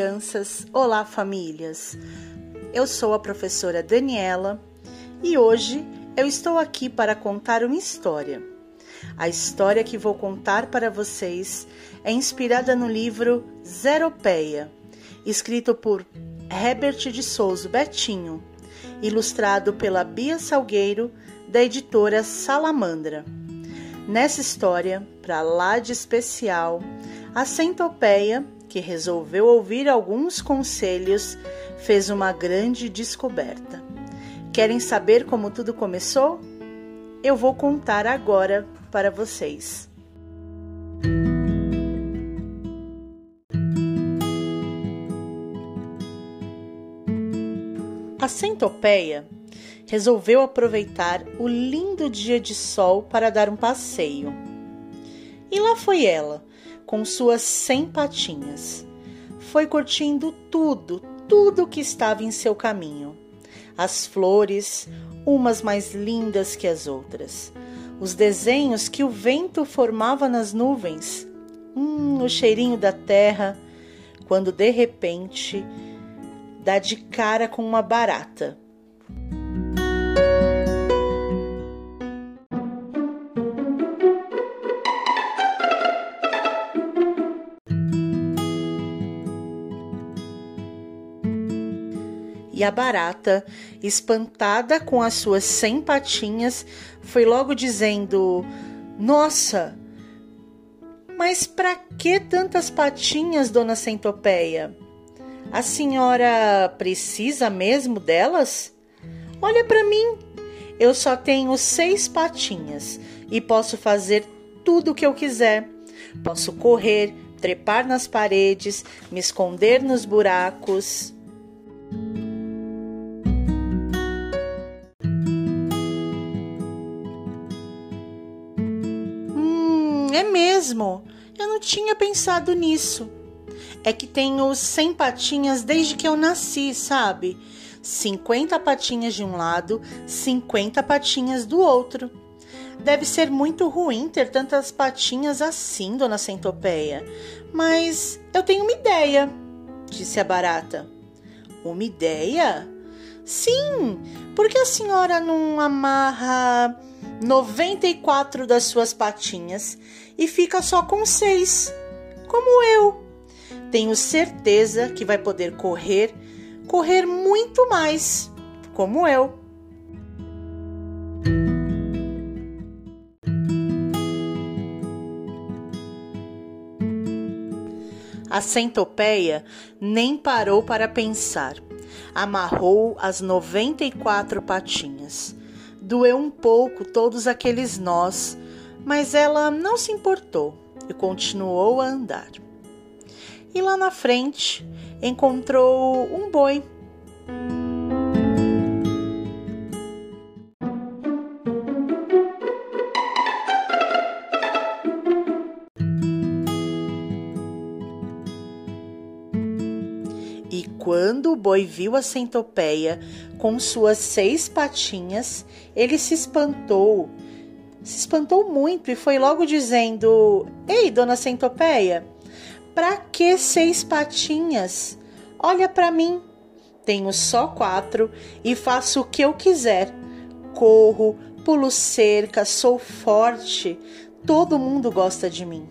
Crianças! Olá, famílias! Eu sou a professora Daniela e hoje eu estou aqui para contar uma história. A história que vou contar para vocês é inspirada no livro Zeropeia, escrito por Herbert de Souza Betinho, ilustrado pela Bia Salgueiro, da editora Salamandra. Nessa história, para lá de especial, a centopeia que resolveu ouvir alguns conselhos, fez uma grande descoberta. Querem saber como tudo começou? Eu vou contar agora para vocês. A centopeia resolveu aproveitar o lindo dia de sol para dar um passeio. E lá foi ela, com suas cem patinhas. Foi curtindo tudo, tudo que estava em seu caminho. As flores, umas mais lindas que as outras. Os desenhos que o vento formava nas nuvens. Hum, o cheirinho da terra, quando de repente dá de cara com uma barata. E a barata, espantada com as suas cem patinhas, foi logo dizendo: Nossa, mas para que tantas patinhas, dona Centopeia? A senhora precisa mesmo delas? Olha para mim, eu só tenho seis patinhas e posso fazer tudo o que eu quiser. Posso correr, trepar nas paredes, me esconder nos buracos. É mesmo? Eu não tinha pensado nisso. É que tenho 100 patinhas desde que eu nasci, sabe? 50 patinhas de um lado, 50 patinhas do outro. Deve ser muito ruim ter tantas patinhas assim, dona Centopeia. Mas eu tenho uma ideia, disse a barata. Uma ideia? Sim, porque a senhora não amarra 94 das suas patinhas e fica só com seis, como eu. Tenho certeza que vai poder correr, correr muito mais, como eu. A centopeia nem parou para pensar. Amarrou as 94 patinhas Doeu um pouco todos aqueles nós, mas ela não se importou e continuou a andar. E lá na frente encontrou um boi. E quando o boi viu a centopeia com suas seis patinhas, ele se espantou. Se espantou muito e foi logo dizendo: Ei, dona Centopeia, para que seis patinhas? Olha para mim. Tenho só quatro e faço o que eu quiser. Corro, pulo cerca, sou forte. Todo mundo gosta de mim.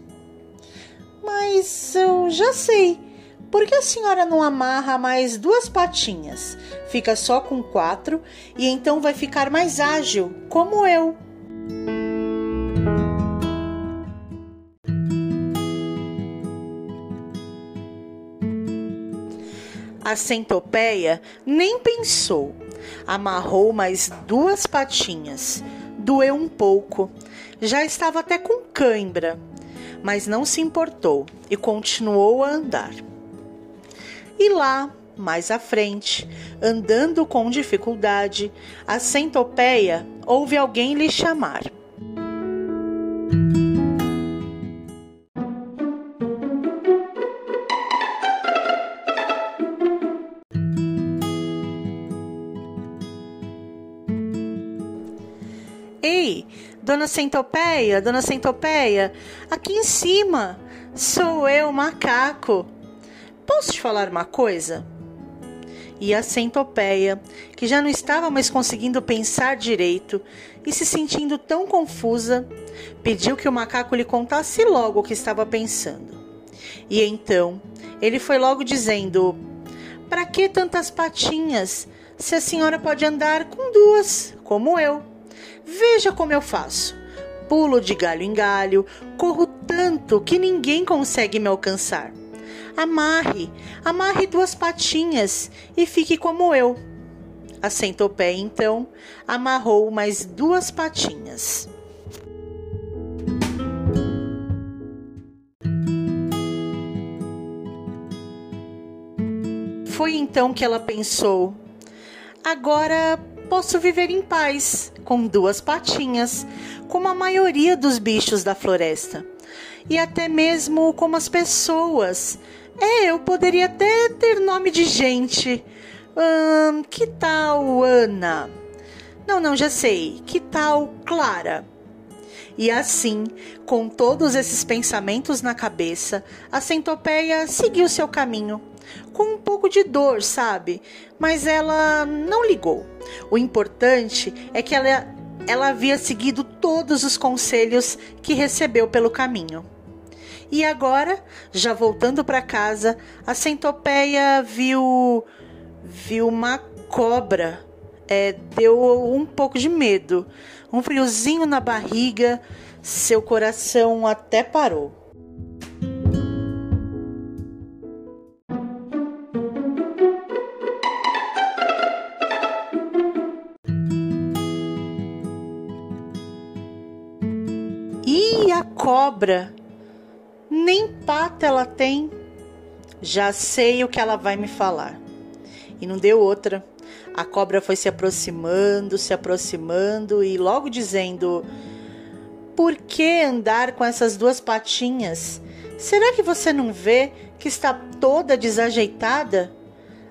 Mas eu já sei por que a senhora não amarra mais duas patinhas? Fica só com quatro e então vai ficar mais ágil, como eu. A centopeia nem pensou. Amarrou mais duas patinhas. Doeu um pouco. Já estava até com cãibra, mas não se importou e continuou a andar. E lá, mais à frente, andando com dificuldade, a centopeia ouve alguém lhe chamar. Ei, dona Centopeia, dona Centopeia, aqui em cima, sou eu, macaco. Posso te falar uma coisa? E a centopeia, que já não estava mais conseguindo pensar direito e se sentindo tão confusa, pediu que o macaco lhe contasse logo o que estava pensando. E então ele foi logo dizendo: Para que tantas patinhas, se a senhora pode andar com duas, como eu? Veja como eu faço. Pulo de galho em galho, corro tanto que ninguém consegue me alcançar. Amarre, amarre duas patinhas e fique como eu. A centopeia então amarrou mais duas patinhas. Foi então que ela pensou: agora posso viver em paz, com duas patinhas, como a maioria dos bichos da floresta, e até mesmo como as pessoas, é, eu poderia até ter nome de gente. Hum, que tal Ana? Não, não, já sei. Que tal Clara? E assim, com todos esses pensamentos na cabeça, a centopeia seguiu seu caminho. Com um pouco de dor, sabe? Mas ela não ligou. O importante é que ela, ela havia seguido todos os conselhos que recebeu pelo caminho. E agora, já voltando para casa, a centopeia viu viu uma cobra. É, deu um pouco de medo, um friozinho na barriga, seu coração até parou. E a cobra nem pata ela tem. Já sei o que ela vai me falar. E não deu outra. A cobra foi se aproximando, se aproximando e logo dizendo: Por que andar com essas duas patinhas? Será que você não vê que está toda desajeitada?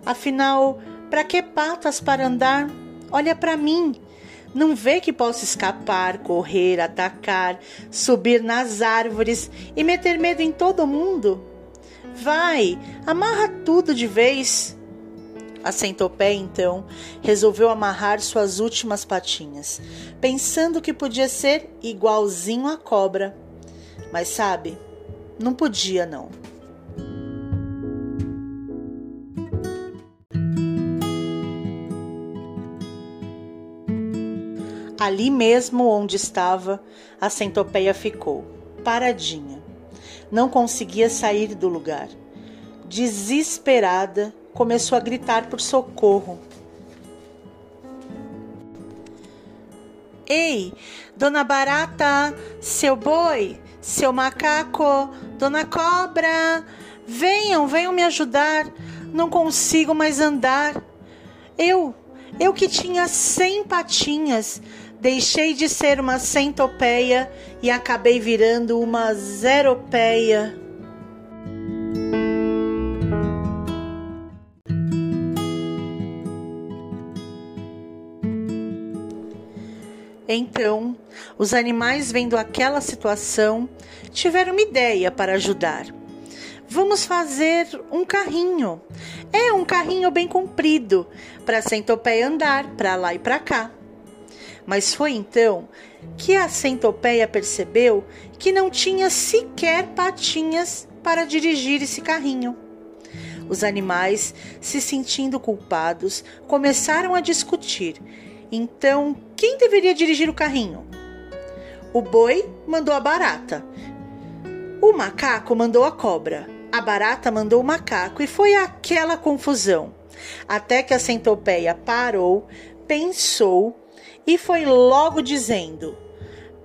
Afinal, para que patas para andar? Olha para mim. Não vê que posso escapar, correr, atacar, subir nas árvores e meter medo em todo mundo? Vai, amarra tudo de vez. A centopeia, então, resolveu amarrar suas últimas patinhas, pensando que podia ser igualzinho à cobra. Mas sabe, não podia não. Ali mesmo onde estava, a centopeia ficou, paradinha. Não conseguia sair do lugar. Desesperada, começou a gritar por socorro. Ei, dona Barata, seu boi, seu macaco, dona Cobra, venham, venham me ajudar. Não consigo mais andar. Eu, eu que tinha cem patinhas, Deixei de ser uma centopeia e acabei virando uma zeropeia. Então, os animais, vendo aquela situação, tiveram uma ideia para ajudar. Vamos fazer um carrinho. É um carrinho bem comprido para a centopeia andar para lá e para cá. Mas foi então que a centopeia percebeu que não tinha sequer patinhas para dirigir esse carrinho. Os animais, se sentindo culpados, começaram a discutir. Então, quem deveria dirigir o carrinho? O boi mandou a barata. O macaco mandou a cobra. A barata mandou o macaco e foi aquela confusão. Até que a centopeia parou, pensou e foi logo dizendo: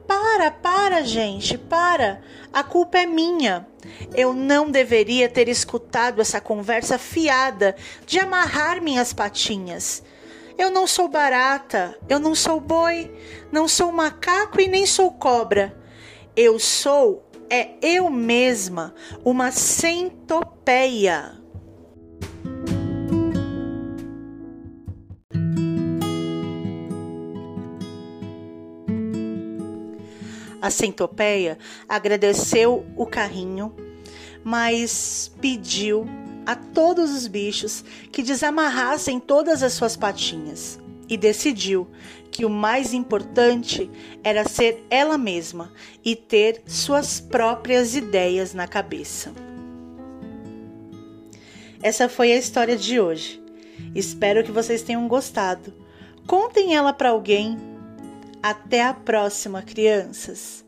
Para, para, gente, para. A culpa é minha. Eu não deveria ter escutado essa conversa fiada de amarrar minhas patinhas. Eu não sou barata, eu não sou boi, não sou macaco e nem sou cobra. Eu sou, é eu mesma, uma centopeia. A centopeia agradeceu o carrinho, mas pediu a todos os bichos que desamarrassem todas as suas patinhas e decidiu que o mais importante era ser ela mesma e ter suas próprias ideias na cabeça. Essa foi a história de hoje. Espero que vocês tenham gostado. Contem ela para alguém. Até a próxima, crianças!